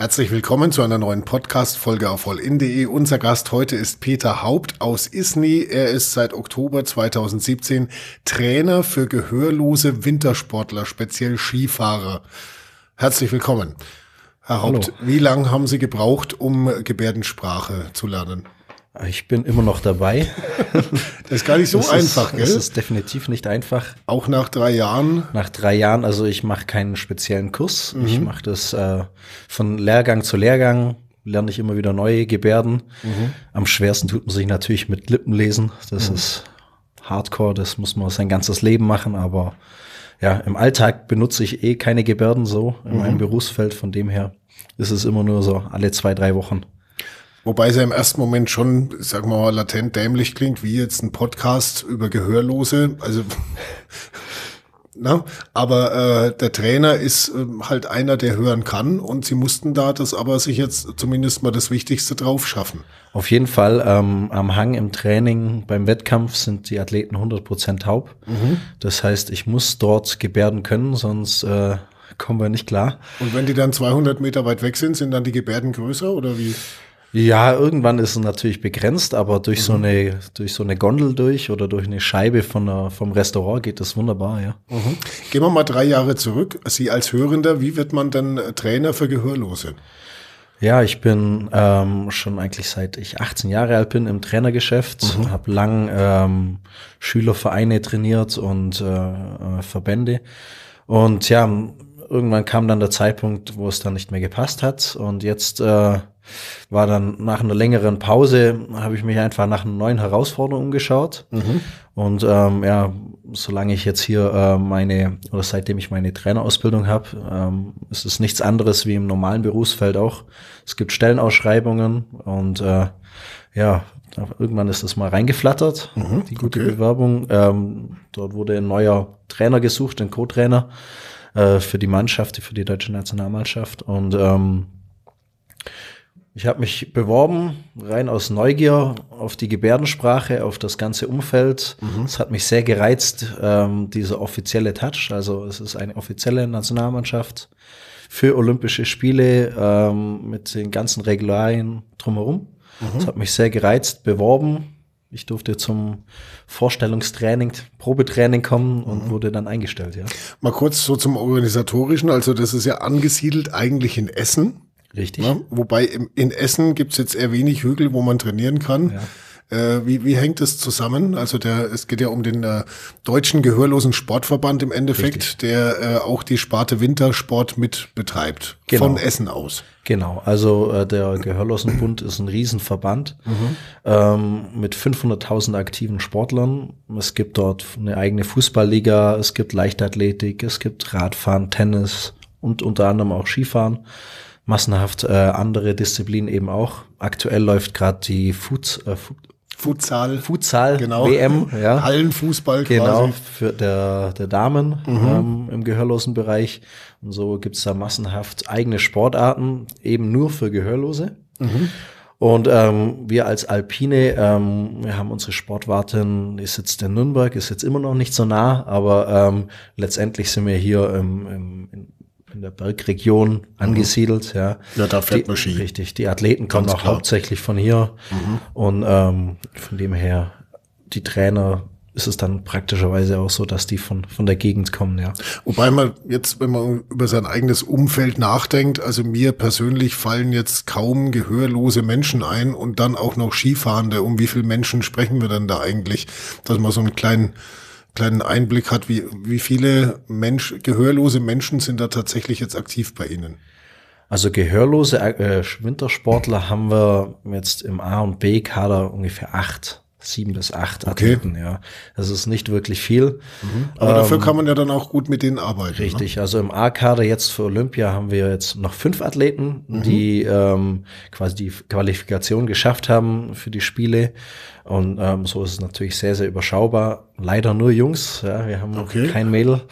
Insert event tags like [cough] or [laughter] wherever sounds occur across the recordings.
Herzlich willkommen zu einer neuen Podcast-Folge auf allin.de. Unser Gast heute ist Peter Haupt aus Isny. Er ist seit Oktober 2017 Trainer für gehörlose Wintersportler, speziell Skifahrer. Herzlich willkommen. Herr Haupt, Hallo. wie lange haben Sie gebraucht, um Gebärdensprache zu lernen? Ich bin immer noch dabei. [laughs] das ist gar nicht so das einfach, ist, gell? Das ist definitiv nicht einfach. Auch nach drei Jahren? Nach drei Jahren, also ich mache keinen speziellen Kurs. Mhm. Ich mache das äh, von Lehrgang zu Lehrgang, lerne ich immer wieder neue Gebärden. Mhm. Am schwersten tut man sich natürlich mit Lippenlesen. Das mhm. ist Hardcore, das muss man sein ganzes Leben machen, aber ja, im Alltag benutze ich eh keine Gebärden so in meinem mhm. Berufsfeld, von dem her ist es immer nur so alle zwei, drei Wochen. Wobei es ja im ersten Moment schon, sagen wir mal, latent dämlich klingt, wie jetzt ein Podcast über Gehörlose. Also, [laughs] na, aber äh, der Trainer ist äh, halt einer, der hören kann und sie mussten da das aber sich jetzt zumindest mal das Wichtigste drauf schaffen. Auf jeden Fall ähm, am Hang im Training beim Wettkampf sind die Athleten 100 Prozent taub. Mhm. Das heißt, ich muss dort gebärden können, sonst äh, kommen wir nicht klar. Und wenn die dann 200 Meter weit weg sind, sind dann die Gebärden größer oder wie? Ja, irgendwann ist es natürlich begrenzt, aber durch mhm. so eine durch so eine Gondel durch oder durch eine Scheibe von der, vom Restaurant geht das wunderbar, ja. Mhm. Gehen wir mal drei Jahre zurück. Sie als Hörender, wie wird man denn Trainer für Gehörlose? Ja, ich bin ähm, schon eigentlich seit ich 18 Jahre alt bin im Trainergeschäft, mhm. habe lang ähm, Schülervereine trainiert und äh, äh, Verbände und ja, irgendwann kam dann der Zeitpunkt, wo es dann nicht mehr gepasst hat und jetzt äh, war dann nach einer längeren Pause, habe ich mich einfach nach einer neuen Herausforderung umgeschaut. Mhm. Und ähm, ja, solange ich jetzt hier äh, meine, oder seitdem ich meine Trainerausbildung habe, ähm, ist es nichts anderes wie im normalen Berufsfeld auch. Es gibt Stellenausschreibungen und äh, ja, irgendwann ist das mal reingeflattert, mhm, die gute okay. Bewerbung. Ähm, dort wurde ein neuer Trainer gesucht, ein Co-Trainer äh, für die Mannschaft, für die deutsche Nationalmannschaft. Und ähm, ich habe mich beworben, rein aus Neugier auf die Gebärdensprache, auf das ganze Umfeld. Mhm. Es hat mich sehr gereizt, ähm, dieser offizielle Touch. Also es ist eine offizielle Nationalmannschaft für Olympische Spiele ähm, mit den ganzen Regularien drumherum. Es mhm. hat mich sehr gereizt, beworben. Ich durfte zum Vorstellungstraining, Probetraining kommen und mhm. wurde dann eingestellt, ja. Mal kurz so zum Organisatorischen. Also das ist ja angesiedelt eigentlich in Essen. Richtig. Ja, wobei im, in Essen gibt's jetzt eher wenig Hügel, wo man trainieren kann. Ja. Äh, wie, wie hängt das zusammen? Also der, es geht ja um den äh, deutschen Gehörlosen Sportverband im Endeffekt, Richtig. der äh, auch die Sparte Wintersport mit betreibt. Genau. Von Essen aus. Genau, also äh, der Gehörlosenbund ist ein Riesenverband mhm. ähm, mit 500.000 aktiven Sportlern. Es gibt dort eine eigene Fußballliga, es gibt Leichtathletik, es gibt Radfahren, Tennis und unter anderem auch Skifahren massenhaft äh, andere Disziplinen eben auch. Aktuell läuft gerade die Futs, äh, Futsal. Futsal genau. WM, [laughs] ja. Hallenfußball quasi. Genau, für der, der Damen mhm. ähm, im gehörlosen Bereich. Und so gibt's da massenhaft eigene Sportarten, eben nur für Gehörlose. Mhm. Und ähm, wir als Alpine, ähm, wir haben unsere Sportwartin, die sitzt in Nürnberg, ist jetzt immer noch nicht so nah, aber ähm, letztendlich sind wir hier im, im, in, der Bergregion mhm. angesiedelt. Ja, ja da fährt man Ski. Richtig, die Athleten kommen Ganz auch klar. hauptsächlich von hier. Mhm. Und ähm, von dem her, die Trainer ist es dann praktischerweise auch so, dass die von, von der Gegend kommen, ja. Wobei man jetzt, wenn man über sein eigenes Umfeld nachdenkt, also mir persönlich fallen jetzt kaum gehörlose Menschen ein und dann auch noch Skifahrende. Um wie viele Menschen sprechen wir dann da eigentlich? Dass man so einen kleinen kleinen Einblick hat, wie, wie viele Mensch, gehörlose Menschen sind da tatsächlich jetzt aktiv bei Ihnen? Also gehörlose äh, Wintersportler haben wir jetzt im A- und B-Kader ungefähr acht sieben bis acht okay. Athleten, ja. Das ist nicht wirklich viel. Mhm. Aber ähm, dafür kann man ja dann auch gut mit denen arbeiten. Ne? Richtig, ne? also im A-Kader jetzt für Olympia haben wir jetzt noch fünf Athleten, mhm. die ähm, quasi die Qualifikation geschafft haben für die Spiele. Und ähm, so ist es natürlich sehr, sehr überschaubar. Leider nur Jungs, ja, wir haben okay. kein Mädel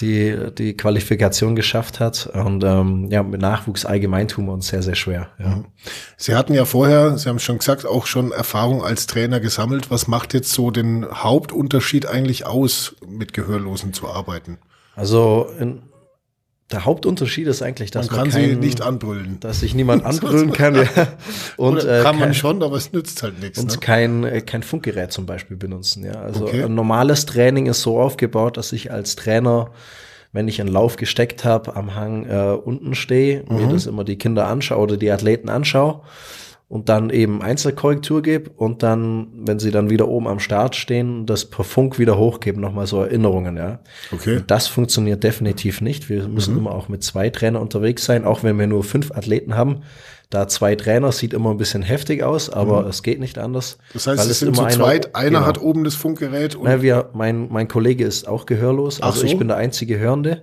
die die Qualifikation geschafft hat. Und ähm, ja, mit Nachwuchs allgemein tun wir uns sehr, sehr schwer. Ja. Mhm. Sie hatten ja vorher, Sie haben schon gesagt, auch schon Erfahrung als Trainer gesammelt. Was macht jetzt so den Hauptunterschied eigentlich aus, mit Gehörlosen zu arbeiten? Also in, der Hauptunterschied ist eigentlich, dass man kann man kein, sie nicht anbrüllen. dass sich niemand [laughs] anbrüllen kann. Ja. Und Oder äh, kann man kein- schon, aber es nützt halt nichts. und Ne? kein, äh, kein Funkgerät zum Beispiel benutzen. Ja. Also Okay. ein normales Training ist so aufgebaut, dass ich als Trainer, wenn ich einen Lauf gesteckt habe, am Hang äh, unten stehe, Mhm. mir das immer die Kinder anschaue oder die Athleten anschaue und dann eben Einzelkorrektur gebe und dann, wenn sie dann wieder oben am Start stehen, das per Funk wieder hochgeben, nochmal so Erinnerungen, ja. Okay. Und das funktioniert definitiv nicht. Wir müssen immer auch mit zwei Trainern unterwegs sein, auch wenn wir nur fünf Athleten haben. Da zwei Trainer sieht immer ein bisschen heftig aus, aber es geht nicht anders. Das heißt, es sind zu immer zweit. Einer genau. hat oben das Funkgerät und Na, wir, mein, mein Kollege ist auch gehörlos, also so. ich bin der einzige Hörende.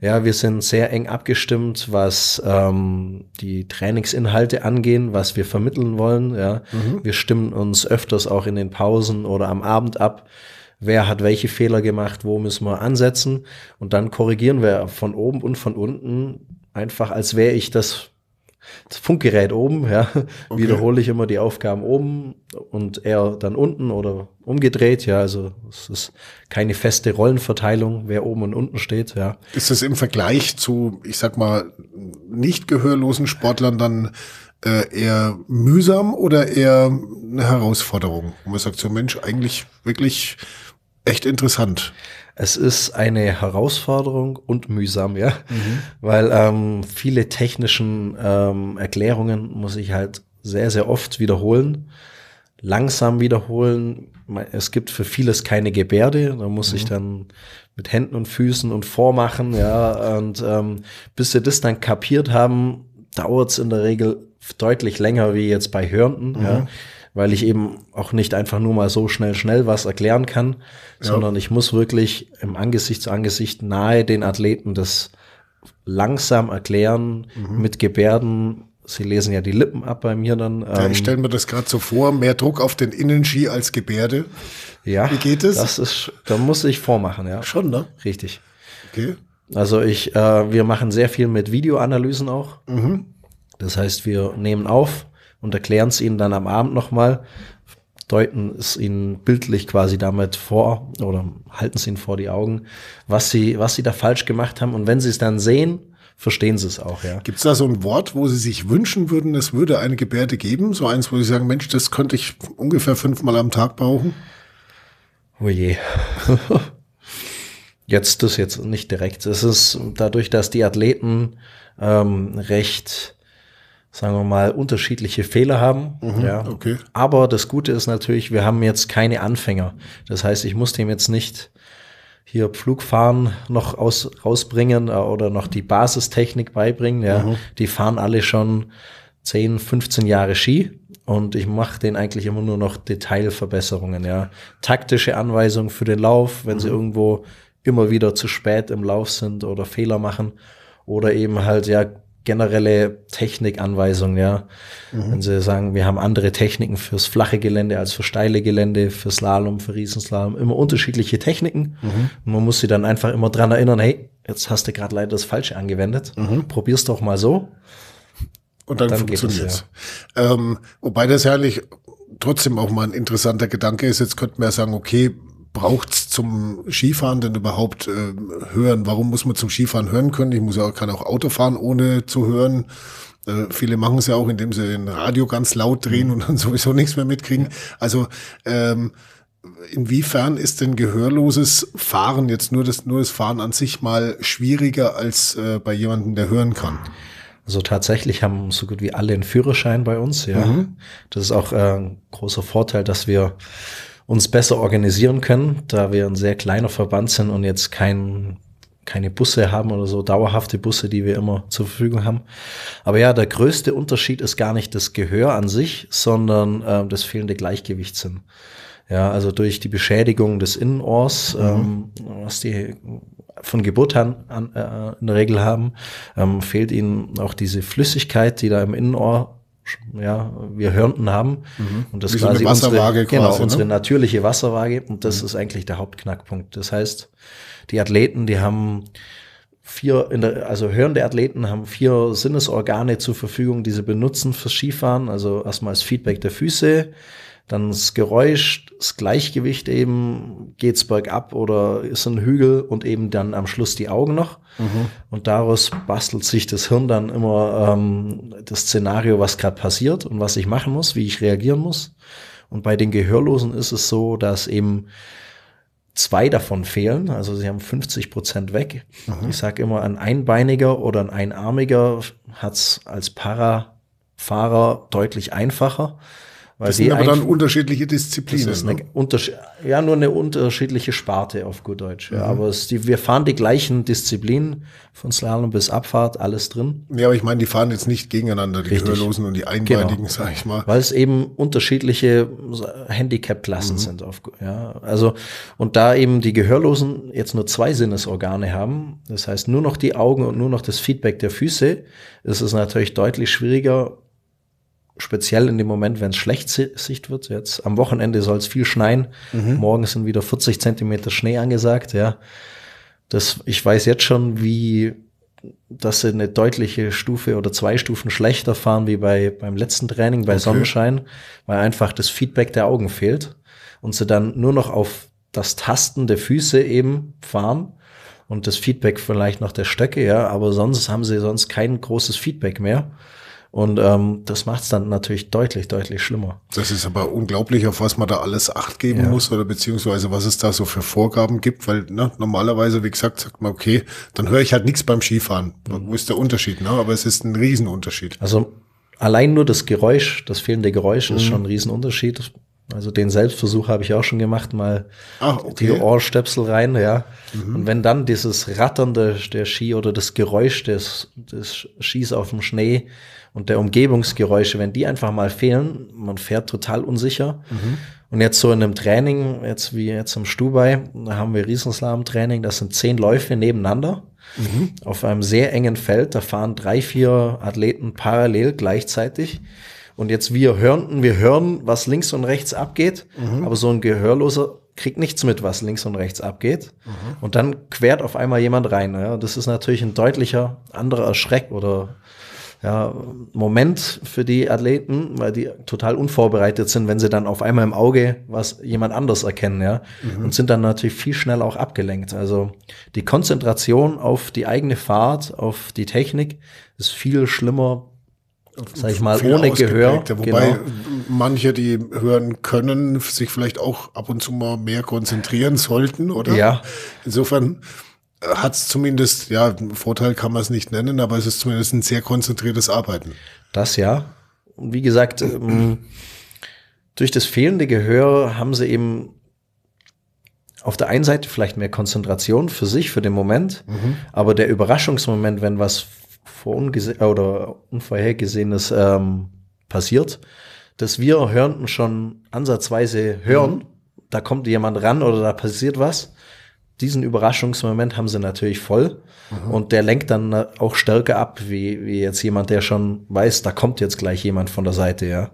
Ja, wir sind sehr eng abgestimmt, was ähm, die Trainingsinhalte angehen, was wir vermitteln wollen. Ja, Mhm. wir stimmen uns öfters auch in den Pausen oder am Abend ab. Wer hat welche Fehler gemacht, wo müssen wir ansetzen? Und dann korrigieren wir von oben und von unten einfach, als wäre ich das das Funkgerät oben, ja, Okay. wiederhole ich immer die Aufgaben oben und er dann unten oder umgedreht, ja, also es ist keine feste Rollenverteilung, wer oben und unten steht, ja. ist das im Vergleich zu, ich sag mal, nicht gehörlosen Sportlern dann äh, eher mühsam oder eher eine Herausforderung? Wo man sagt, so Mensch, eigentlich wirklich echt interessant. Es ist eine Herausforderung und mühsam, ja, weil ähm, viele technischen ähm, Erklärungen muss ich halt sehr, sehr oft wiederholen, langsam wiederholen. Es gibt für vieles keine Gebärde, da muss ich dann mit Händen und Füßen und vormachen, ja, und ähm, bis sie das dann kapiert haben, dauert es in der Regel deutlich länger wie jetzt bei Hörenden, ja, weil ich eben auch nicht einfach nur mal so schnell, schnell was erklären kann, sondern ich muss wirklich im Angesicht zu Angesicht nahe den Athleten das langsam erklären mit Gebärden. Sie lesen ja die Lippen ab bei mir dann. Ja, ähm, ich stelle mir das gerade so vor, mehr Druck auf den Innenski als Gebärde. ja, wie geht es? Das ist, da muss ich vormachen, ja. Schon, ne? Richtig. Okay. Also ich, äh, wir machen sehr viel mit Videoanalysen auch. Das heißt, wir nehmen auf und erklären es ihnen dann am Abend nochmal, deuten es ihnen bildlich quasi damit vor oder halten es ihnen vor die Augen, was sie, was sie da falsch gemacht haben. Und wenn sie es dann sehen, verstehen sie es auch, ja. Gibt es da so ein Wort, wo Sie sich wünschen würden, es würde eine Gebärde geben? So eins, wo Sie sagen, Mensch, das könnte ich ungefähr fünfmal am Tag brauchen? Oh je. [laughs] jetzt das jetzt nicht direkt. Es ist dadurch, dass die Athleten ähm, recht, sagen wir mal, unterschiedliche Fehler haben. ja. okay. Aber das Gute ist natürlich, wir haben jetzt keine Anfänger. Das heißt, ich muss dem jetzt nicht hier Pflugfahren noch aus, rausbringen äh, oder noch die Basistechnik beibringen. Ja. Die fahren alle schon 10, 15 Jahre Ski und ich mache denen eigentlich immer nur noch Detailverbesserungen. Ja. Taktische Anweisungen für den Lauf, wenn sie irgendwo immer wieder zu spät im Lauf sind oder Fehler machen oder eben halt ja generelle Technikanweisungen, ja. Wenn sie sagen, wir haben andere Techniken fürs flache Gelände als für steile Gelände, für Slalom, für Riesenslalom, immer unterschiedliche Techniken. Und man muss sie dann einfach immer dran erinnern, hey, jetzt hast du gerade leider das Falsche angewendet. Probier's doch mal so. Und dann, Dann geht funktioniert es, es. Ähm, wobei das ja eigentlich trotzdem auch mal ein interessanter Gedanke ist. Jetzt könnten wir ja sagen, okay, braucht's zum Skifahren denn überhaupt äh, hören? Warum muss man zum Skifahren hören können? Ich muss ja auch, kann auch Auto fahren, ohne zu hören. Äh, viele machen es ja auch, indem sie ein Radio ganz laut drehen und dann [laughs] sowieso nichts mehr mitkriegen. Also ähm, inwiefern ist denn gehörloses Fahren jetzt nur das, nur das Fahren an sich mal schwieriger als äh, bei jemandem, der hören kann? Also tatsächlich haben so gut wie alle einen Führerschein bei uns, ja. Das ist auch äh, ein großer Vorteil, dass wir uns besser organisieren können, da wir ein sehr kleiner Verband sind und jetzt kein, keine Busse haben oder so dauerhafte Busse, die wir immer zur Verfügung haben. Aber ja, der größte Unterschied ist gar nicht das Gehör an sich, sondern äh, das fehlende Gleichgewichtssinn. Ja, also durch die Beschädigung des Innenohrs, ähm, was die von Geburt an, an äh, in der Regel haben, ähm, fehlt ihnen auch diese Flüssigkeit, die da im Innenohr ja, wir Hörnten haben. Und das Wie so eine Wasserwaage unsere, genau, quasi, ne? unsere natürliche Wasserwaage. Und das ist eigentlich der Hauptknackpunkt. Das heißt, die Athleten, die haben vier, in der, also hörende Athleten haben vier Sinnesorgane zur Verfügung, die sie benutzen fürs Skifahren. Also erstmal das Feedback der Füße, dann das Geräusch, das Gleichgewicht eben, geht's bergab oder ist ein Hügel und eben dann am Schluss die Augen noch. Mhm. Und daraus bastelt sich das Hirn dann immer ähm, das Szenario, was gerade passiert und was ich machen muss, wie ich reagieren muss. Und bei den Gehörlosen ist es so, dass eben zwei davon fehlen, also sie haben 50 Prozent weg. Mhm. Ich sage immer, ein Einbeiniger oder ein Einarmiger hat's als Parafahrer deutlich einfacher. Weil das sind aber dann unterschiedliche Disziplinen. Das ist eine Unterschied ja, nur eine unterschiedliche Sparte auf gut Deutsch. Ja. Mhm. Aber es, die, wir fahren die gleichen Disziplinen von Slalom bis Abfahrt, alles drin. Ja, aber ich meine, die fahren jetzt nicht gegeneinander, die Richtig. Gehörlosen und die Einbeinigen, genau. sag ich mal. Weil es eben unterschiedliche Handicap-Klassen mhm. sind. Auf, ja, also, und da eben die Gehörlosen jetzt nur zwei Sinnesorgane haben, das heißt nur noch die Augen und nur noch das Feedback der Füße, ist es natürlich deutlich schwieriger, speziell in dem Moment, wenn es schlecht Sicht wird. Jetzt am Wochenende soll es viel schneien. Mhm. Morgen sind wieder 40 Zentimeter Schnee angesagt. Ja, das ich weiß jetzt schon, wie dass sie eine deutliche Stufe oder zwei Stufen schlechter fahren wie bei beim letzten Training bei okay. Sonnenschein, weil einfach das Feedback der Augen fehlt und sie dann nur noch auf das Tasten der Füße eben fahren und das Feedback vielleicht noch der Stöcke, ja, aber sonst haben sie sonst kein großes Feedback mehr. Und ähm, das macht es dann natürlich deutlich, deutlich schlimmer. Das ist aber unglaublich, auf was man da alles Acht geben ja. muss oder beziehungsweise was es da so für Vorgaben gibt, weil ne, normalerweise, wie gesagt, sagt man, okay, dann höre ich halt nichts beim Skifahren. Mhm. Wo ist der Unterschied? Ne? Aber es ist ein Riesenunterschied. Also allein nur das Geräusch, das fehlende Geräusch mhm. ist schon ein Riesenunterschied. Also den Selbstversuch habe ich auch schon gemacht, mal Ach, okay. die Ohrstöpsel rein, ja. Mhm. Und wenn dann dieses Rattern der, der Ski oder das Geräusch des, des Skis auf dem Schnee und der Umgebungsgeräusche, wenn die einfach mal fehlen, man fährt total unsicher. Mhm. Und jetzt so in einem Training, jetzt wie jetzt im Stubai, da haben wir Riesenslalom-Training, das sind zehn Läufe nebeneinander mhm. auf einem sehr engen Feld. Da fahren drei, vier Athleten parallel gleichzeitig. Und jetzt wir hören, wir hören, was links und rechts abgeht, mhm. aber so ein Gehörloser kriegt nichts mit, was links und rechts abgeht. Mhm. Und dann quert auf einmal jemand rein. Ja. Das ist natürlich ein deutlicher anderer Schreck oder ja, Moment für die Athleten, weil die total unvorbereitet sind, wenn sie dann auf einmal im Auge was jemand anders erkennen, ja, mhm. und sind dann natürlich viel schneller auch abgelenkt. Also die Konzentration auf die eigene Fahrt, auf die Technik ist viel schlimmer sag ich mal, ohne Gehör. Wobei genau. manche, die hören können, sich vielleicht auch ab und zu mal mehr konzentrieren sollten, oder? Ja. Insofern hat es zumindest, ja, Vorteil kann man es nicht nennen, aber es ist zumindest ein sehr konzentriertes Arbeiten. Das ja. Und wie gesagt, ähm, durch das fehlende Gehör haben sie eben auf der einen Seite vielleicht mehr Konzentration für sich, für den Moment, mhm. aber der Überraschungsmoment, wenn was vorungese oder unvorhergesehenes ähm, passiert, dass wir Hörenden schon ansatzweise hören, mhm. da kommt jemand ran oder da passiert was diesen Überraschungsmoment haben sie natürlich voll. Mhm. Und der lenkt dann auch stärker ab, wie, wie jetzt jemand, der schon weiß, da kommt jetzt gleich jemand von der Seite, ja.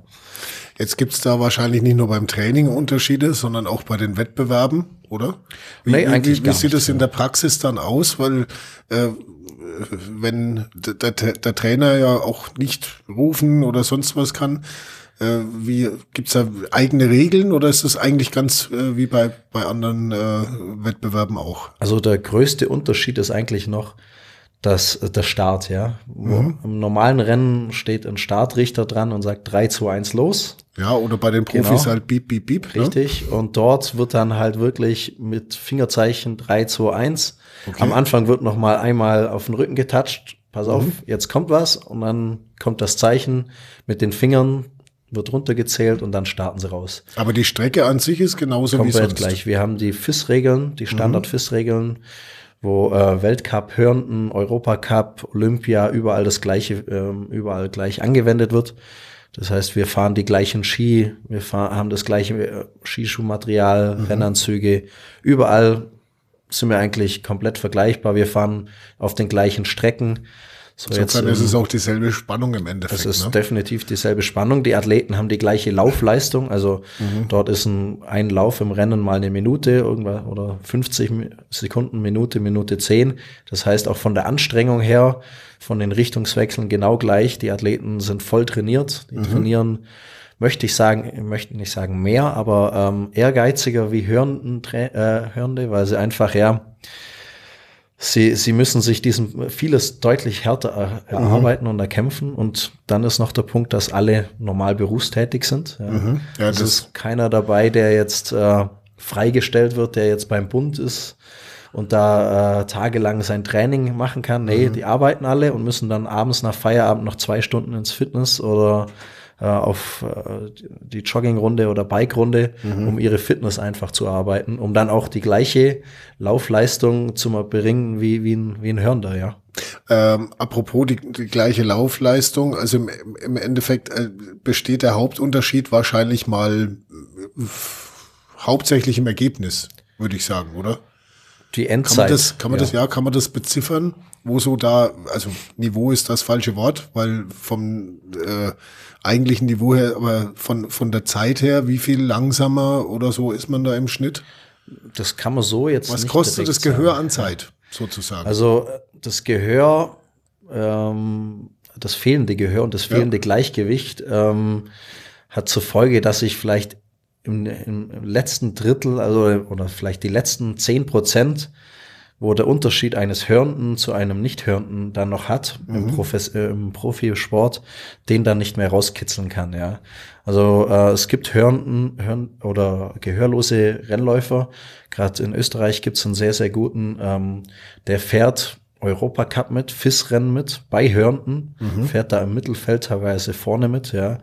Jetzt gibt's da wahrscheinlich nicht nur beim Training Unterschiede, sondern auch bei den Wettbewerben, oder? Wie, nee, eigentlich wie, wie, wie sieht es in der Praxis dann aus? Weil äh, wenn der, der, Trainer ja auch nicht rufen oder sonst was kann, äh, wie gibt's da eigene Regeln oder ist das eigentlich ganz äh, wie bei, bei anderen äh, Wettbewerben auch? Also der größte Unterschied ist eigentlich noch, dass der Start, ja. Mhm. Im normalen Rennen steht ein Startrichter dran und sagt 3, 2, 1 los. Ja, oder bei den Profis genau. halt Beep, Beep, Beep. Ne? Richtig. Ne? Und dort wird dann halt wirklich mit Fingerzeichen 3, 2, 1. Okay. Am Anfang wird noch mal einmal auf den Rücken getatscht. Pass auf, mhm. jetzt kommt was. Und dann kommt das Zeichen mit den Fingern wird runtergezählt und dann starten sie raus. Aber die Strecke an sich ist genauso Komplett wie sonst. gleich. Wir haben die FIS-Regeln, die Standard-FIS-Regeln, wo äh, Weltcup, Hörnten, Europacup, Olympia, überall das gleiche, ähm, überall gleich angewendet wird. Das heißt, wir fahren die gleichen Ski, wir fahren, haben das gleiche äh, Skischuhmaterial, mhm. Rennanzüge, überall sind wir eigentlich komplett vergleichbar. Wir fahren auf den gleichen Strecken. So Insofern jetzt, ist es auch dieselbe Spannung im Endeffekt. Es ist ne? definitiv dieselbe Spannung. Die Athleten haben die gleiche Laufleistung. Also mhm. dort ist ein, ein Lauf im Rennen mal eine Minute irgendwas oder 50 Sekunden, Minute, Minute 10. Das heißt auch von der Anstrengung her, von den Richtungswechseln genau gleich. Die Athleten sind voll trainiert. Die mhm. trainieren möchte ich sagen, möchte nicht sagen mehr, aber ähm, ehrgeiziger wie Hörenden, äh, Hörende, weil sie einfach ja sie, sie müssen sich diesem vieles deutlich härter er, mhm. erarbeiten mhm. und erkämpfen. Und dann ist noch der Punkt, dass alle normal berufstätig sind. Ja. Mhm. Ja, es ist keiner dabei, der jetzt äh, freigestellt wird, der jetzt beim Bund ist und da äh, tagelang sein Training machen kann. Nee, mhm. die arbeiten alle und müssen dann abends nach Feierabend noch zwei Stunden ins Fitness oder äh, auf äh, die Joggingrunde oder Bikerunde, mhm. um ihre Fitness einfach zu arbeiten, um dann auch die gleiche Laufleistung zu bringen wie, wie, ein, wie ein Hörender, ja. Ähm, apropos die, die gleiche Laufleistung, also im, im Endeffekt äh, besteht der Hauptunterschied wahrscheinlich mal äh, hauptsächlich im Ergebnis, würde ich sagen, oder? Die Endzeit. Kann man das, kann man ja. das, ja, kann man das beziffern? Wo so da, also Niveau ist das falsche Wort, weil vom äh, eigentlichen Niveau her, aber von, von der Zeit her, wie viel langsamer oder so ist man da im Schnitt? Das kann man so jetzt Was kostet das Gehör sagen. an Zeit, sozusagen? Also das Gehör, ähm, das fehlende Gehör und das fehlende ja. Gleichgewicht ähm, hat zur Folge, dass ich vielleicht im, im letzten Drittel, also oder vielleicht die letzten zehn Prozent wo der Unterschied eines Hörenden zu einem Nicht-Hörenden dann noch hat mhm. im, Profes äh, im Profisport, den dann nicht mehr rauskitzeln kann, ja. Also äh, es gibt Hörenden Hörn oder gehörlose Rennläufer. Gerade in Österreich gibt es einen sehr, sehr guten, ähm, der fährt Europacup mit, FIS-Rennen mit, bei Hörenden, mhm. fährt da im Mittelfeld teilweise vorne mit, ja.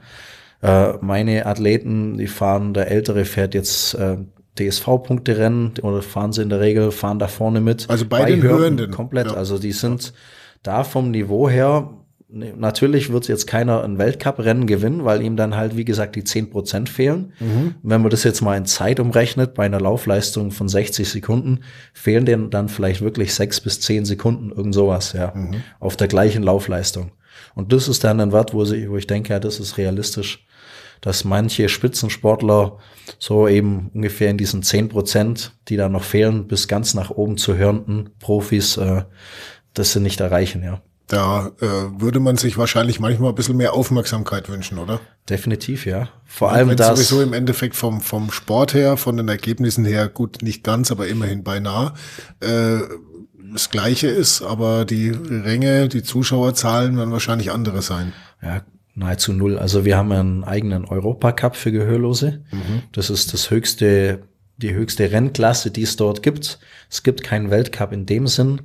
Äh, meine Athleten, die fahren, der Ältere fährt jetzt äh, DSV-Punkte rennen oder fahren sie in der Regel, fahren da vorne mit. Also bei, bei den Hörenden. Hörenden. Komplett. Ja. Also die sind da vom Niveau her, ne, natürlich wird jetzt keiner ein Weltcup-Rennen gewinnen, weil ihm dann halt, wie gesagt, die zehn Prozent fehlen. Mhm. Wenn man das jetzt mal in Zeit umrechnet, bei einer Laufleistung von 60 Sekunden, fehlen denen dann vielleicht wirklich sechs bis zehn Sekunden, irgend sowas, ja, mhm. auf der gleichen Laufleistung. Und das ist dann ein Wert, wo, sie, wo ich denke, ja, das ist realistisch dass manche Spitzensportler so eben ungefähr in diesen zehn Prozent, die da noch fehlen, bis ganz nach oben zu hörenden Profis, äh, das sie nicht erreichen, ja. Da äh, würde man sich wahrscheinlich manchmal ein bisschen mehr Aufmerksamkeit wünschen, oder? Definitiv, ja. Vor allem das. sowieso im Endeffekt vom, vom Sport her, von den Ergebnissen her, gut, nicht ganz, aber immerhin beinahe, äh, das Gleiche ist, aber die Ränge, die Zuschauerzahlen werden wahrscheinlich andere sein. Ja, nahezu null. Also wir haben einen eigenen Europacup für Gehörlose. Mhm. Das ist das höchste, die höchste Rennklasse, die es dort gibt. Es gibt keinen Weltcup in dem Sinn,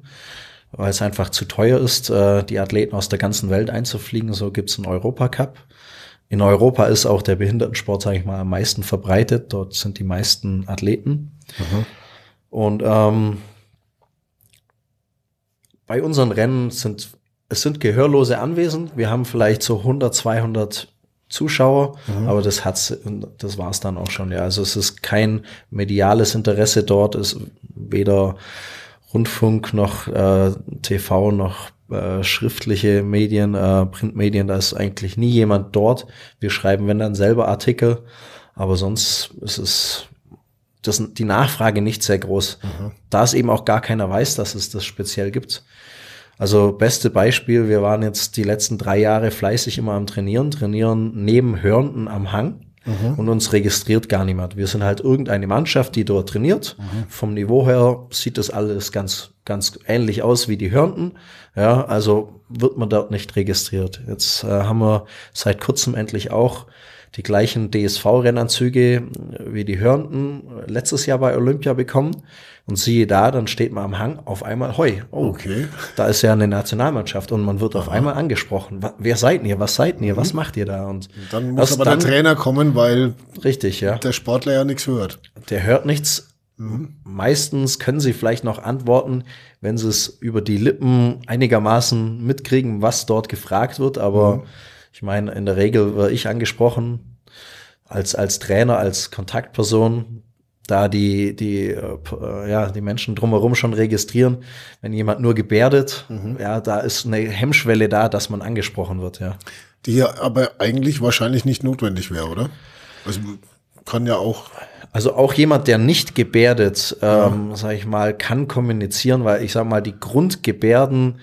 weil es einfach zu teuer ist, äh, die Athleten aus der ganzen Welt einzufliegen. So gibt es einen Europacup. In Europa ist auch der Behindertensport, sage ich mal, am meisten verbreitet. Dort sind die meisten Athleten. Mhm. Und ähm, bei unseren Rennen sind es sind Gehörlose anwesend. Wir haben vielleicht so 100, 200 Zuschauer, mhm. aber das hat's, das war's dann auch schon. Ja, also es ist kein mediales Interesse dort, ist weder Rundfunk noch äh, TV noch äh, schriftliche Medien, äh, Printmedien. Da ist eigentlich nie jemand dort. Wir schreiben wenn dann selber Artikel, aber sonst ist es das, die Nachfrage nicht sehr groß. Mhm. Da es eben auch gar keiner weiß, dass es das speziell gibt. Also beste Beispiel, wir waren jetzt die letzten drei Jahre fleißig immer am Trainieren, trainieren neben Hörenden am Hang. Mhm. Und uns registriert gar niemand. Wir sind halt irgendeine Mannschaft, die dort trainiert. Mhm. Vom Niveau her sieht das alles ganz, ganz ähnlich aus wie die Hörenden. Ja, also wird man dort nicht registriert. Jetzt äh, haben wir seit kurzem endlich auch die gleichen DSV-Rennanzüge wie die Hörenden letztes Jahr bei Olympia bekommen. Und siehe da, dann steht man am Hang auf einmal, hoi, oh, okay. da ist ja eine Nationalmannschaft und man wird Aha. auf einmal angesprochen. Wer seid ihr? Was seid ihr? Mhm. Was macht ihr da? Und dann muss aber dann, der Trainer kommen, weil richtig, ja. der Sportler ja nichts hört. Der hört nichts. Mhm. Meistens können sie vielleicht noch antworten, wenn sie es über die Lippen einigermaßen mitkriegen, was dort gefragt wird. Aber mhm. Ich meine, in der Regel werde ich angesprochen als, als Trainer, als Kontaktperson da die, die, äh, ja, die Menschen drumherum schon registrieren, wenn jemand nur gebärdet, mhm. ja, da ist eine Hemmschwelle da, dass man angesprochen wird, ja. Die ja aber eigentlich wahrscheinlich nicht notwendig wäre, oder? Also kann ja auch. Also auch jemand, der nicht gebärdet, ähm, ja. sag ich mal, kann kommunizieren, weil ich sag mal, die Grundgebärden,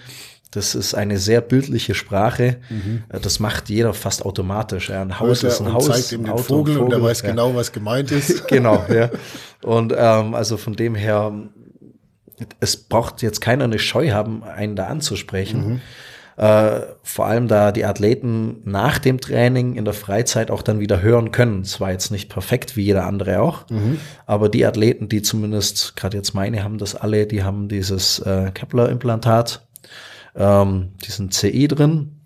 Das ist eine sehr bildliche Sprache. Mhm. Das macht jeder fast automatisch. Ja, ein Haus ist ein Haus. zeigt ihm den Auto Vogel, und, Vogel, und er weiß ja. genau, was gemeint ist. [laughs] genau, ja. Und ähm, also von dem her, es braucht jetzt keiner eine Scheu haben, einen da anzusprechen. Mhm. Äh, vor allem da die Athleten nach dem Training in der Freizeit auch dann wieder hören können. Zwar jetzt nicht perfekt wie jeder andere auch, mhm. aber die Athleten, die zumindest, gerade jetzt meine haben das alle, die haben dieses äh, Kepler-Implantat, ähm, diesen CI drin.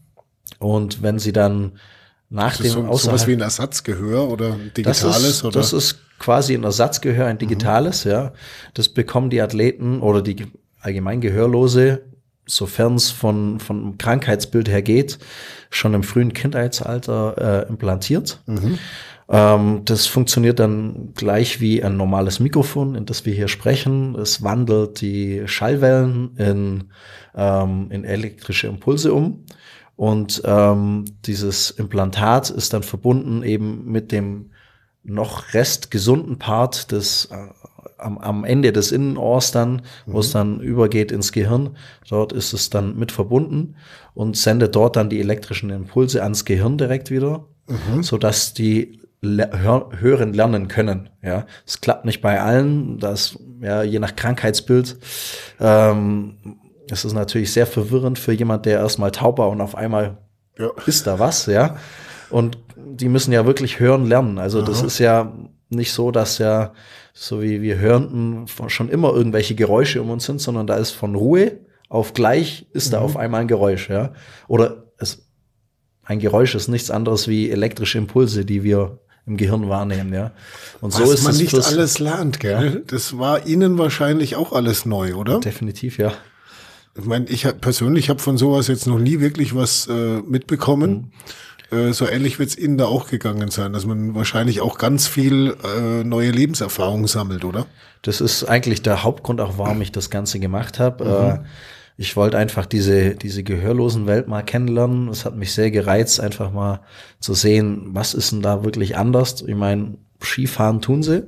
Und wenn sie dann nach dem so, sowas wie ein Ersatzgehör oder ein digitales das ist, oder das ist quasi ein Ersatzgehör, ein digitales, mhm. ja. Das bekommen die Athleten oder die allgemein Gehörlose sofern es von, von Krankheitsbild her geht, schon im frühen Kindheitsalter äh, implantiert. Mhm. Ähm, das funktioniert dann gleich wie ein normales Mikrofon, in das wir hier sprechen. Es wandelt die Schallwellen in, ähm, in elektrische Impulse um. Und ähm, dieses Implantat ist dann verbunden eben mit dem noch restgesunden Part des äh, am, am Ende des Innenohrs dann, wo es mhm. dann übergeht ins Gehirn. Dort ist es dann mit verbunden und sendet dort dann die elektrischen Impulse ans Gehirn direkt wieder, mhm. so dass die hören lernen können. Ja, es klappt nicht bei allen. Das ja je nach Krankheitsbild. Ähm, es ist natürlich sehr verwirrend für jemand, der erstmal taub war und auf einmal ja. ist da was. Ja, und die müssen ja wirklich hören lernen. Also Aha. das ist ja nicht so, dass ja so wie wir hörten schon immer irgendwelche Geräusche um uns sind, sondern da ist von Ruhe auf gleich ist mhm. da auf einmal ein Geräusch, ja. Oder es, ein Geräusch ist nichts anderes wie elektrische Impulse, die wir im Gehirn wahrnehmen, ja. Und Was so ist man es nicht alles lernt, gell? Das war Ihnen wahrscheinlich auch alles neu, oder? Definitiv, ja. Ich meine, ich persönlich habe von sowas jetzt noch nie wirklich was äh, mitbekommen. Mhm. Äh, so ähnlich wird es Ihnen da auch gegangen sein, dass man wahrscheinlich auch ganz viel äh, neue Lebenserfahrung sammelt, oder? Das ist eigentlich der Hauptgrund auch, warum ich das Ganze gemacht habe. Mhm. Äh, ich wollte einfach diese, diese gehörlosen Welt mal kennenlernen. Es hat mich sehr gereizt, einfach mal zu sehen, was ist denn da wirklich anders. Ich meine, Skifahren tun sie.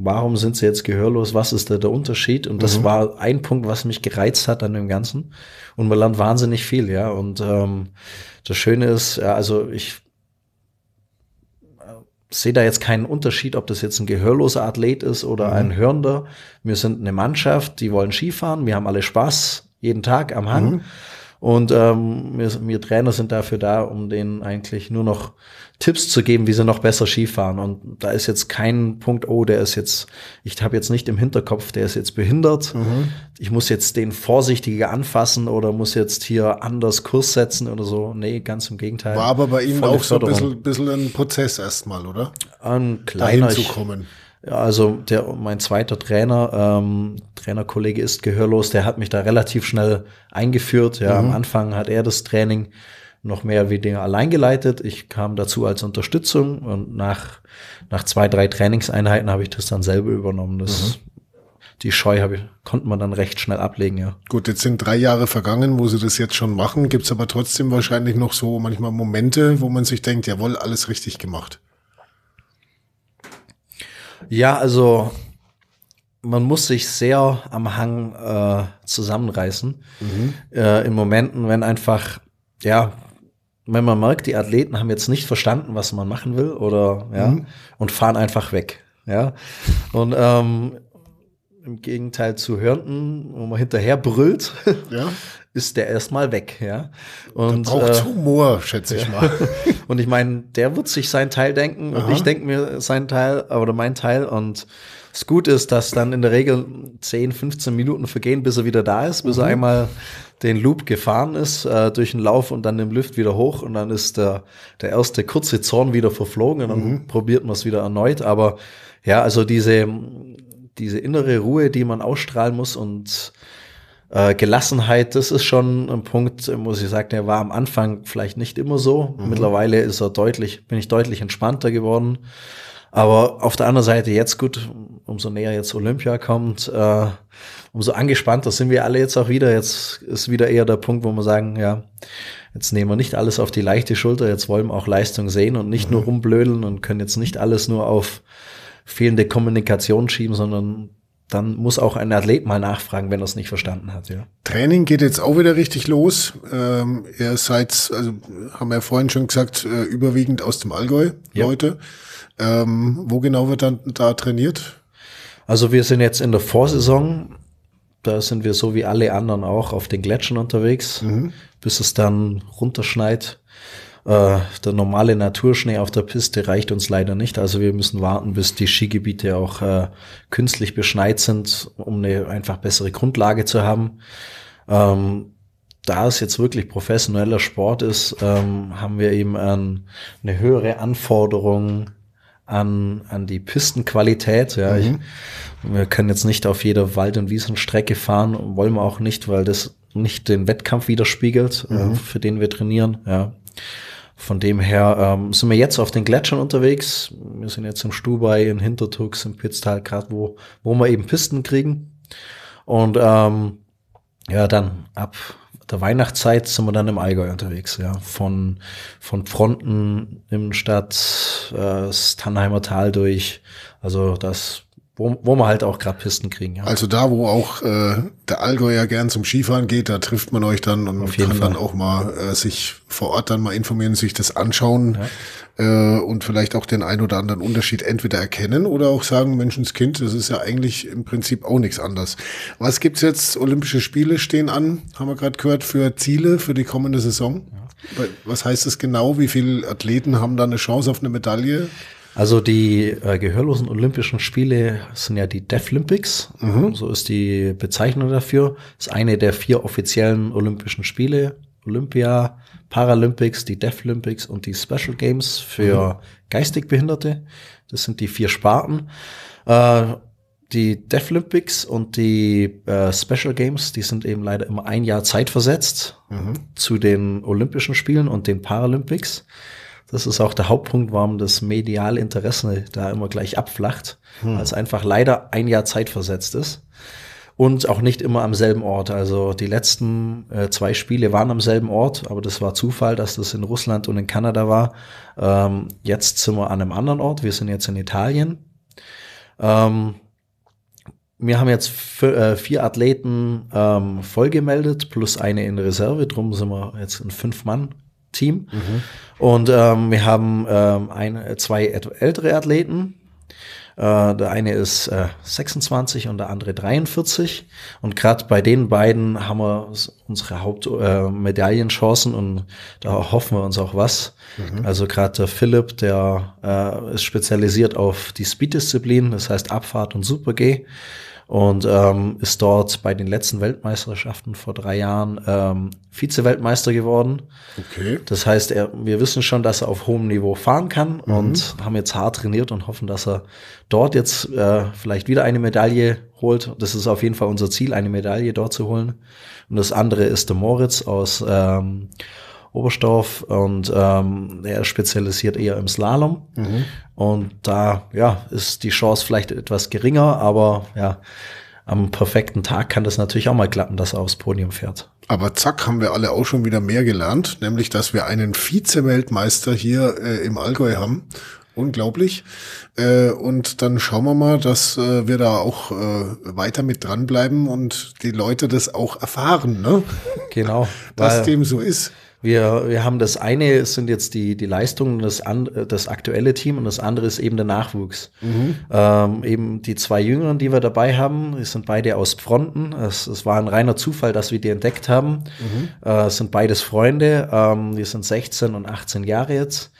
Warum sind sie jetzt gehörlos? Was ist da der Unterschied? Und das mhm. war ein Punkt, was mich gereizt hat an dem Ganzen. Und man lernt wahnsinnig viel, ja. Und ähm, das Schöne ist, ja, also ich sehe da jetzt keinen Unterschied, ob das jetzt ein gehörloser Athlet ist oder mhm. ein Hörender. Wir sind eine Mannschaft, die wollen Skifahren, wir haben alle Spaß jeden Tag am Hang. Mhm. Und ähm, wir, wir Trainer sind dafür da, um denen eigentlich nur noch Tipps zu geben, wie sie noch besser Skifahren. Und da ist jetzt kein Punkt, oh, der ist jetzt, ich habe jetzt nicht im Hinterkopf, der ist jetzt behindert. Mhm. Ich muss jetzt den vorsichtiger anfassen oder muss jetzt hier anders Kurs setzen oder so. Nee, ganz im Gegenteil. War aber bei Ihnen auch so ein bisschen, bisschen ein Prozess erstmal, oder? Ein kleiner. Dahin zu kommen. Ja, also der, mein zweiter Trainer, ähm, Trainerkollege ist gehörlos, der hat mich da relativ schnell eingeführt. Ja, mhm. am Anfang hat er das Training noch mehr wie Dinge allein geleitet. Ich kam dazu als Unterstützung und nach, nach zwei, drei Trainingseinheiten habe ich das dann selber übernommen. Das, mhm. Die Scheu habe ich, konnte man dann recht schnell ablegen, ja. Gut, jetzt sind drei Jahre vergangen, wo Sie das jetzt schon machen. Gibt es aber trotzdem wahrscheinlich noch so manchmal Momente, wo man sich denkt, jawohl, alles richtig gemacht. Ja, also man muss sich sehr am Hang äh, zusammenreißen. Mhm. Äh, in Momenten, wenn einfach, ja, wenn man merkt, die Athleten haben jetzt nicht verstanden, was man machen will, oder ja, mhm. und fahren einfach weg. Ja. Und ähm, im Gegenteil zu Hörnten, wo man hinterher brüllt, [laughs] ja. [laughs] ist der erstmal weg, ja. Und der braucht äh, Humor, schätze ich [laughs] mal. und ich meine, der wird sich sein Teil denken Aha. und ich denke mir sein Teil oder mein Teil und das Gute ist, dass dann in der Regel 10, 15 Minuten vergehen, bis er wieder da ist, bis mhm. er einmal den Loop gefahren ist äh, durch den Lauf und dann im Lift wieder hoch und dann ist der, der erste kurze Zorn wieder verflogen und dann mhm. probiert man es wieder erneut. Aber ja, also diese, diese innere Ruhe, die man ausstrahlen muss und äh, Gelassenheit, das ist schon ein Punkt, muss ich sagen, der war am Anfang vielleicht nicht immer so. Mhm. Mittlerweile ist er deutlich, bin ich deutlich entspannter geworden. Aber auf der anderen Seite jetzt gut, umso näher jetzt Olympia kommt, äh, umso angespannter sind wir alle jetzt auch wieder. Jetzt ist wieder eher der Punkt, wo wir sagen, ja, jetzt nehmen wir nicht alles auf die leichte Schulter, jetzt wollen wir auch Leistung sehen und nicht mhm. nur rumblödeln und können jetzt nicht alles nur auf fehlende Kommunikation schieben, sondern dann muss auch ein Athlet mal nachfragen, wenn er es nicht verstanden hat. Ja. Training geht jetzt auch wieder richtig los. Ähm, ihr seid, also haben wir vorhin schon gesagt, äh, überwiegend aus dem Allgäu, ja. Leute. Ähm, wo genau wird dann da trainiert? Also wir sind jetzt in der Vorsaison. Da sind wir so wie alle anderen auch auf den Gletschern unterwegs, mhm. bis es dann runterschneit. Äh, der normale Naturschnee auf der Piste reicht uns leider nicht. Also wir müssen warten, bis die Skigebiete auch äh, künstlich beschneit sind, um eine einfach bessere Grundlage zu haben. Ähm, da es jetzt wirklich professioneller Sport ist, ähm, haben wir eben ähm, eine höhere Anforderung an, an die Pistenqualität. Ja, mhm. ich, wir können jetzt nicht auf jeder Wald- und Wiesenstrecke fahren, wollen wir auch nicht, weil das nicht den Wettkampf widerspiegelt, äh, mhm. äh, für den wir trainieren. Ja. Von dem her ähm, sind wir jetzt auf den Gletschern unterwegs. Wir sind jetzt im Stubai, in Hintertux, im Pitztal, gerade wo, wo wir eben Pisten kriegen. Und ähm, ja, dann ab der Weihnachtszeit sind wir dann im Allgäu unterwegs, ja. Von, von Fronten im Stadt, äh, das Tannheimer Tal durch. Also das wo, wo man halt auch gerade Pisten kriegen. Ja. Also da, wo auch äh, der Allgäuer gern zum Skifahren geht, da trifft man euch dann und kann Fall. dann auch mal äh, sich vor Ort dann mal informieren, sich das anschauen ja. äh, und vielleicht auch den ein oder anderen Unterschied entweder erkennen oder auch sagen, Menschenskind, das ist ja eigentlich im Prinzip auch nichts anderes. Was gibt's jetzt? Olympische Spiele stehen an, haben wir gerade gehört, für Ziele für die kommende Saison. Ja. Was heißt das genau? Wie viele Athleten haben da eine Chance auf eine Medaille? Also die äh, gehörlosen Olympischen Spiele sind ja die Deaflympics, mhm. so ist die Bezeichnung dafür. Ist eine der vier offiziellen Olympischen Spiele. Olympia, Paralympics, die Deaflympics und die Special Games für mhm. geistig Behinderte. Das sind die vier Sparten. Äh, die Deaflympics und die äh, Special Games, die sind eben leider immer ein Jahr zeitversetzt mhm. zu den Olympischen Spielen und den Paralympics. Das ist auch der Hauptpunkt, warum das mediale Interesse da immer gleich abflacht, hm. weil es einfach leider ein Jahr Zeit versetzt ist. Und auch nicht immer am selben Ort. Also die letzten äh, zwei Spiele waren am selben Ort, aber das war Zufall, dass das in Russland und in Kanada war. Ähm, jetzt sind wir an einem anderen Ort. Wir sind jetzt in Italien. Ähm, wir haben jetzt äh, vier Athleten ähm, vollgemeldet, plus eine in Reserve. Drum sind wir jetzt ein Fünf-Mann Team. Mhm. Und ähm, wir haben ähm, ein, zwei ältere Athleten. Äh, der eine ist äh, 26 und der andere 43. Und gerade bei den beiden haben wir unsere Hauptmedaillenchancen äh, und da hoffen wir uns auch was. Mhm. Also gerade der Philipp, der äh, ist spezialisiert auf die Speed-Disziplin, das heißt Abfahrt und Super-G und ähm, ist dort bei den letzten Weltmeisterschaften vor drei Jahren ähm, Vize-Weltmeister geworden. Okay. Das heißt, er, wir wissen schon, dass er auf hohem Niveau fahren kann mhm. und haben jetzt hart trainiert und hoffen, dass er dort jetzt äh, vielleicht wieder eine Medaille holt. Das ist auf jeden Fall unser Ziel, eine Medaille dort zu holen. Und das andere ist der Moritz aus ähm, Oberstdorf und ähm, er ist spezialisiert eher im Slalom. Mhm. Und da ja, ist die Chance vielleicht etwas geringer, aber ja, am perfekten Tag kann das natürlich auch mal klappen, dass er aufs Podium fährt. Aber zack, haben wir alle auch schon wieder mehr gelernt, nämlich dass wir einen Vize-Weltmeister hier äh, im Allgäu haben. Unglaublich. Äh, und dann schauen wir mal, dass äh, wir da auch äh, weiter mit dranbleiben und die Leute das auch erfahren, ne? Genau. [laughs] dass dem so ist. Wir, wir haben das eine sind jetzt die, die Leistungen, das, an, das aktuelle Team und das andere ist eben der Nachwuchs. Mhm. Ähm, eben die zwei Jüngeren, die wir dabei haben, die sind beide aus Fronten. Es, es war ein reiner Zufall, dass wir die entdeckt haben. Mhm. Äh, es sind beides Freunde. Ähm, die sind 16 und 18 Jahre jetzt.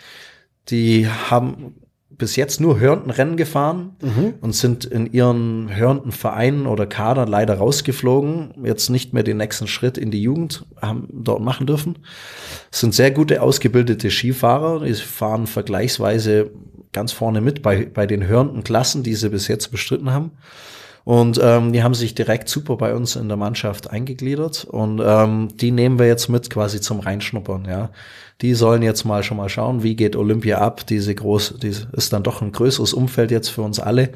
Die haben bis jetzt nur Hörntenrennen gefahren mhm. und sind in ihren hörnten Vereinen oder Kadern leider rausgeflogen, jetzt nicht mehr den nächsten Schritt in die Jugend haben dort machen dürfen. Es sind sehr gute ausgebildete Skifahrer, die fahren vergleichsweise ganz vorne mit bei, bei den hörnten Klassen, die sie bis jetzt bestritten haben. Und ähm, die haben sich direkt super bei uns in der Mannschaft eingegliedert und ähm, die nehmen wir jetzt mit quasi zum Reinschnuppern, ja. Die sollen jetzt mal schon mal schauen, wie geht Olympia ab. Diese groß, die ist dann doch ein größeres Umfeld jetzt für uns alle.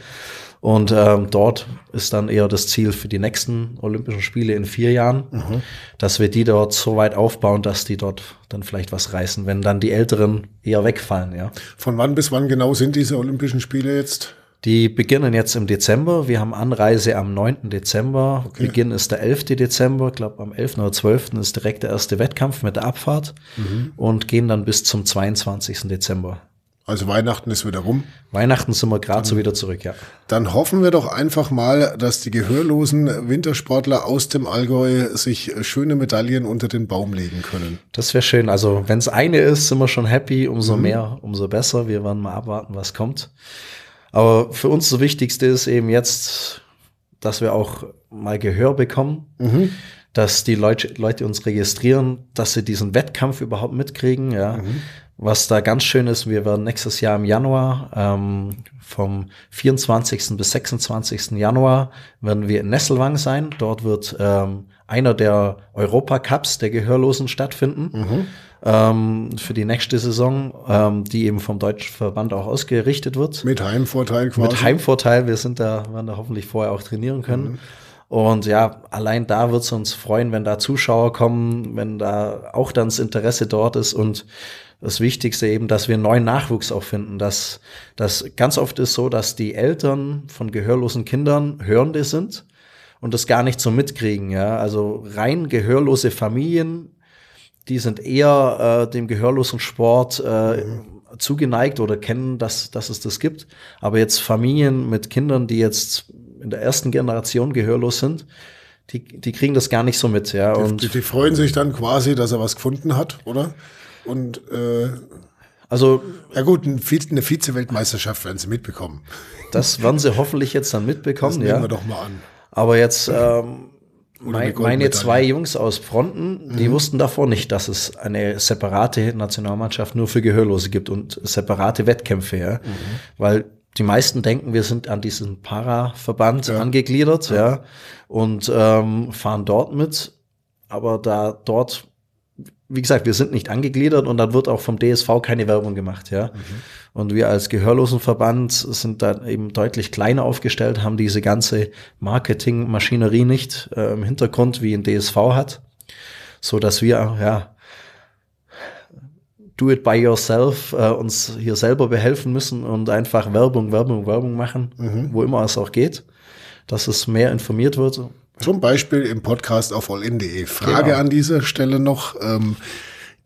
Und ähm, dort ist dann eher das Ziel für die nächsten Olympischen Spiele in vier Jahren, mhm. dass wir die dort so weit aufbauen, dass die dort dann vielleicht was reißen, wenn dann die Älteren eher wegfallen, ja. Von wann bis wann genau sind diese Olympischen Spiele jetzt? Die beginnen jetzt im Dezember. Wir haben Anreise am 9. Dezember. Okay. Beginn ist der 11. Dezember. Ich glaube, am 11. oder 12. ist direkt der erste Wettkampf mit der Abfahrt mhm. und gehen dann bis zum 22. Dezember. Also Weihnachten ist wieder rum. Weihnachten sind wir gerade so wieder zurück, ja. Dann hoffen wir doch einfach mal, dass die gehörlosen Wintersportler aus dem Allgäu sich schöne Medaillen unter den Baum legen können. Das wäre schön. Also wenn es eine ist, sind wir schon happy. Umso mhm. mehr, umso besser. Wir werden mal abwarten, was kommt. Aber für uns das Wichtigste ist eben jetzt, dass wir auch mal Gehör bekommen. Mhm dass die Leute, Leute uns registrieren, dass sie diesen Wettkampf überhaupt mitkriegen, ja. Mhm. Was da ganz schön ist, wir werden nächstes Jahr im Januar, ähm, vom 24. bis 26. Januar, werden wir in Nesselwang sein. Dort wird ähm, einer der Europacups der Gehörlosen stattfinden. Mhm. Ähm, für die nächste Saison, ähm, die eben vom Deutschen Verband auch ausgerichtet wird. Mit Heimvorteil quasi. Mit Heimvorteil. Wir sind da, werden da hoffentlich vorher auch trainieren können. Mhm. Und ja, allein da wird es uns freuen, wenn da Zuschauer kommen, wenn da auch dann das Interesse dort ist und das Wichtigste eben, dass wir neuen Nachwuchs auch finden. Dass das ganz oft ist so, dass die Eltern von gehörlosen Kindern Hörende sind und das gar nicht so mitkriegen. Ja, also rein gehörlose Familien, die sind eher äh, dem gehörlosen Sport äh, mhm. zugeneigt oder kennen, dass, dass es das gibt. Aber jetzt Familien mit Kindern, die jetzt in der ersten Generation gehörlos sind, die, die kriegen das gar nicht so mit, ja. Und die, die freuen sich dann quasi, dass er was gefunden hat, oder? Und äh, also ja gut, eine Vize-Weltmeisterschaft werden sie mitbekommen. Das werden sie hoffentlich jetzt dann mitbekommen. Das nehmen ja. wir doch mal an. Aber jetzt ähm, mein, meine zwei Jungs aus Fronten, mhm. die wussten davor nicht, dass es eine separate Nationalmannschaft nur für Gehörlose gibt und separate Wettkämpfe, ja. Mhm. Weil die meisten denken, wir sind an diesen Para-Verband ja. angegliedert, ja, ja und ähm, fahren dort mit. Aber da dort wie gesagt, wir sind nicht angegliedert und dann wird auch vom DSV keine Werbung gemacht, ja. Mhm. Und wir als Gehörlosenverband sind da eben deutlich kleiner aufgestellt, haben diese ganze Marketingmaschinerie nicht äh, im Hintergrund wie ein DSV hat, so dass wir ja do it by yourself äh, uns hier selber behelfen müssen und einfach Werbung, Werbung, Werbung machen, mhm. wo immer es auch geht, dass es mehr informiert wird zum Beispiel im Podcast auf allin.de. Frage genau. an dieser Stelle noch, ähm,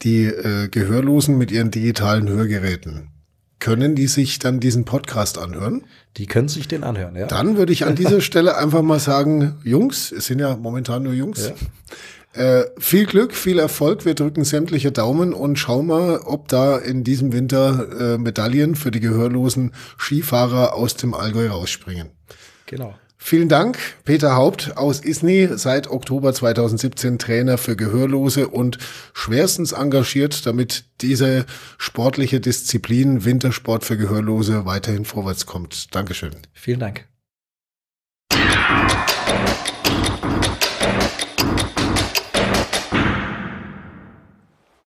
die äh, Gehörlosen mit ihren digitalen Hörgeräten. Können die sich dann diesen Podcast anhören? Die können sich den anhören, ja. Dann würde ich an dieser Stelle einfach mal sagen, Jungs, es sind ja momentan nur Jungs. Ja. Äh, viel Glück, viel Erfolg. Wir drücken sämtliche Daumen und schauen mal, ob da in diesem Winter äh, Medaillen für die gehörlosen Skifahrer aus dem Allgäu rausspringen. Genau. Vielen Dank, Peter Haupt aus Isny, seit Oktober 2017 Trainer für Gehörlose und schwerstens engagiert, damit diese sportliche Disziplin Wintersport für Gehörlose weiterhin vorwärts kommt. Dankeschön. Vielen Dank.